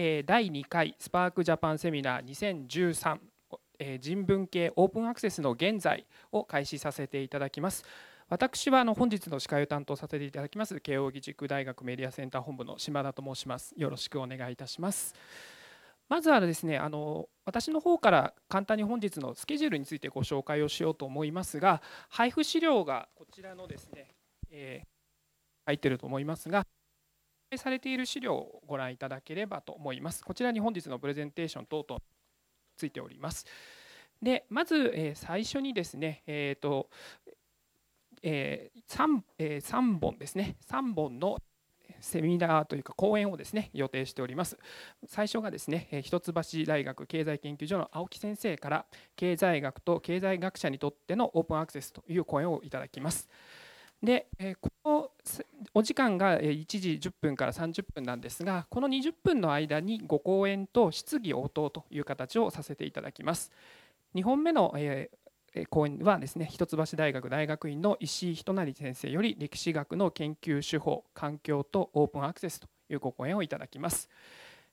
第2回スパークジャパンセミナー2013人文系オープンアクセスの現在を開始させていただきます。私はあの本日の司会を担当させていただきます慶應義塾大学メディアセンター本部の島田と申します。よろしくお願いいたします。まずはですねあの私の方から簡単に本日のスケジュールについてご紹介をしようと思いますが配布資料がこちらのですね、えー、入ってると思いますがされている資料をご覧いただければと思います。こちらに本日のプレゼンテーション等々ついております。でまず、え最初にですね、えーとえー 3, えー、3本ですね3本のセミナーというか講演をですね予定しております最初がですね一橋大学経済研究所の青木先生から経済学と経済学者にとってのオープンアクセスという講演をいただきますでこのお時間が1時10分から30分なんですがこの20分の間にご講演と質疑応答という形をさせていただきます。2本目の講演はですね一橋大学大学院の石井仁成先生より歴史学の研究手法環境とオープンアクセスというご講演をいただきます。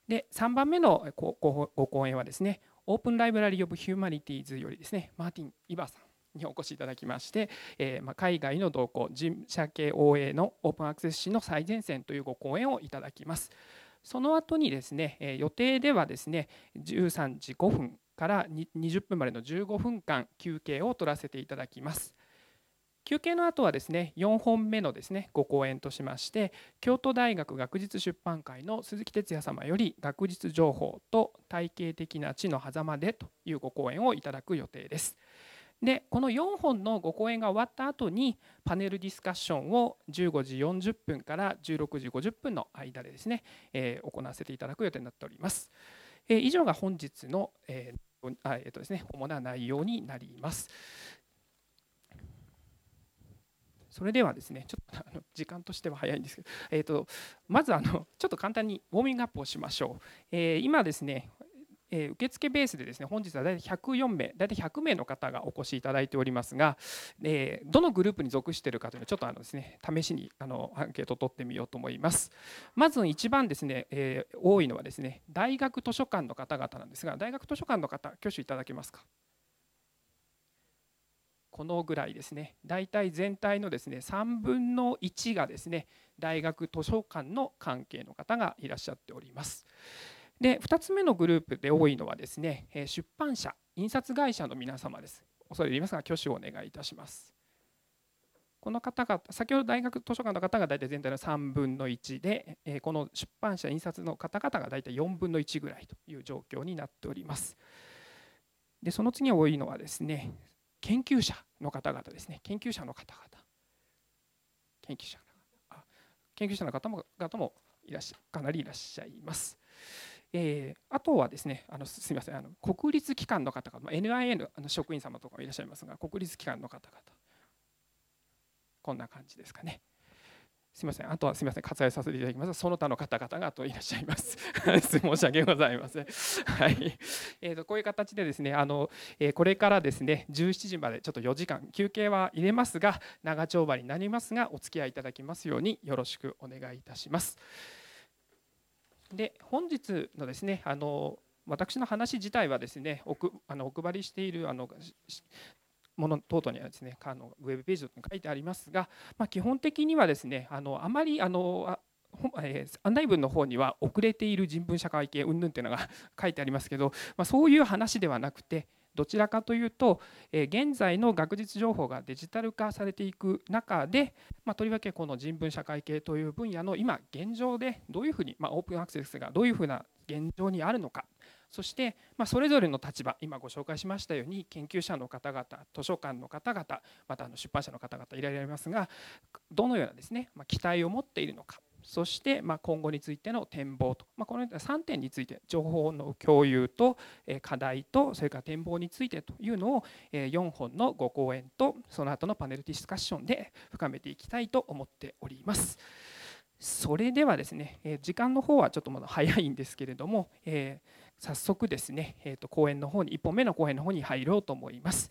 で3番目のご講演はですねオープンライブラリー・オブ・ヒューマニティーズよりですねマーティン・イバーさんにお越しいただきまして、えー、ま海外の動向人社系 OA のオープンアクセス史の最前線というご講演をいただきますその後にですねえ予定ではですね13時5分から20分までの15分間休憩を取らせていただきます休憩の後はですね4本目のですねご講演としまして京都大学学術出版会の鈴木哲也様より学術情報と体系的な地の狭間でというご講演をいただく予定です。でこの4本のご講演が終わった後にパネルディスカッションを15時40分から16時50分の間でですね、えー、行わせていただく予定になっております。えー、以上が本日の、えーあえーとですね、主な内容になります。それではですねちょっと あの時間としては早いんですけど、えーと、まずあのちょっと簡単にウォーミングアップをしましょう。えー、今ですねえ受付ベースでですね本日は大体104名大体100名の方がお越しいただいておりますが、えどのグループに属しているかというのをちょっとあのですね試しにあのアンケートを取ってみようと思います。まず一番ですね、え多いのはですね大学図書館の方々なんですが大学図書館の方挙手いただけますか？このぐらいですね。大体全体のですね3分の1がですね大学図書館の関係の方がいらっしゃっております。で2つ目のグループで多いのはですね出版社印刷会社の皆様です。恐れ入りますが挙手をお願いいたします。この方々先ほど大学図書館の方が大体全体の3分の1でこの出版社印刷の方々が大体4分の1ぐらいという状況になっております。でその次多いのはですね研究者の方々ですね。研究者の方々。研究者研究者の方も方もいらっしゃかなりいらっしゃいます。えー、あとはですねあのすみませんあの国立機関の方々 NIA のあの職員様とかもいらっしゃいますが国立機関の方々こんな感じですかね。すみません、あとはすみません、割愛させていただきます。その他の方々があといらっしゃいます。申し訳ございません。はい。えーと、こういう形でですね、あの、えー、これからですね、17時までちょっと4時間休憩は入れますが、長丁場になりますが、お付き合いいただきますようによろしくお願いいたします。で本日のですねあの私の話自体はですねおくあのお配りしているあのもの等々にはですねあのウェブページに書いてありますが、まあ、基本的にはですねあのあまりあのえ、案内文の方には遅れている人文社会系云々っていうのが 書いてありますけど、まあ、そういう話ではなくてどちらかというと、え現在の学術情報がデジタル化されていく中で、まあ、とりわけこの人文社会系という分野の今現状でどういうふうに、まあ、オープンアクセスがどういうふうな現状にあるのか。そして、まあ、それぞれの立場今ご紹介しましたように研究者の方々図書館の方々またあの出版社の方々いられますがどのようなですね、ま期待を持っているのか。そしてま今後についての展望と、ま、このような3点について情報の共有と課題とそれから展望についてというのを4本のご講演とその後のパネルディスカッションで深めていきたいと思っております。それではですね時間の方はちょっとまだ早いんですけれども、え早速ですね、えー、と講演の方に1本目の講演の方に入ろうと思います。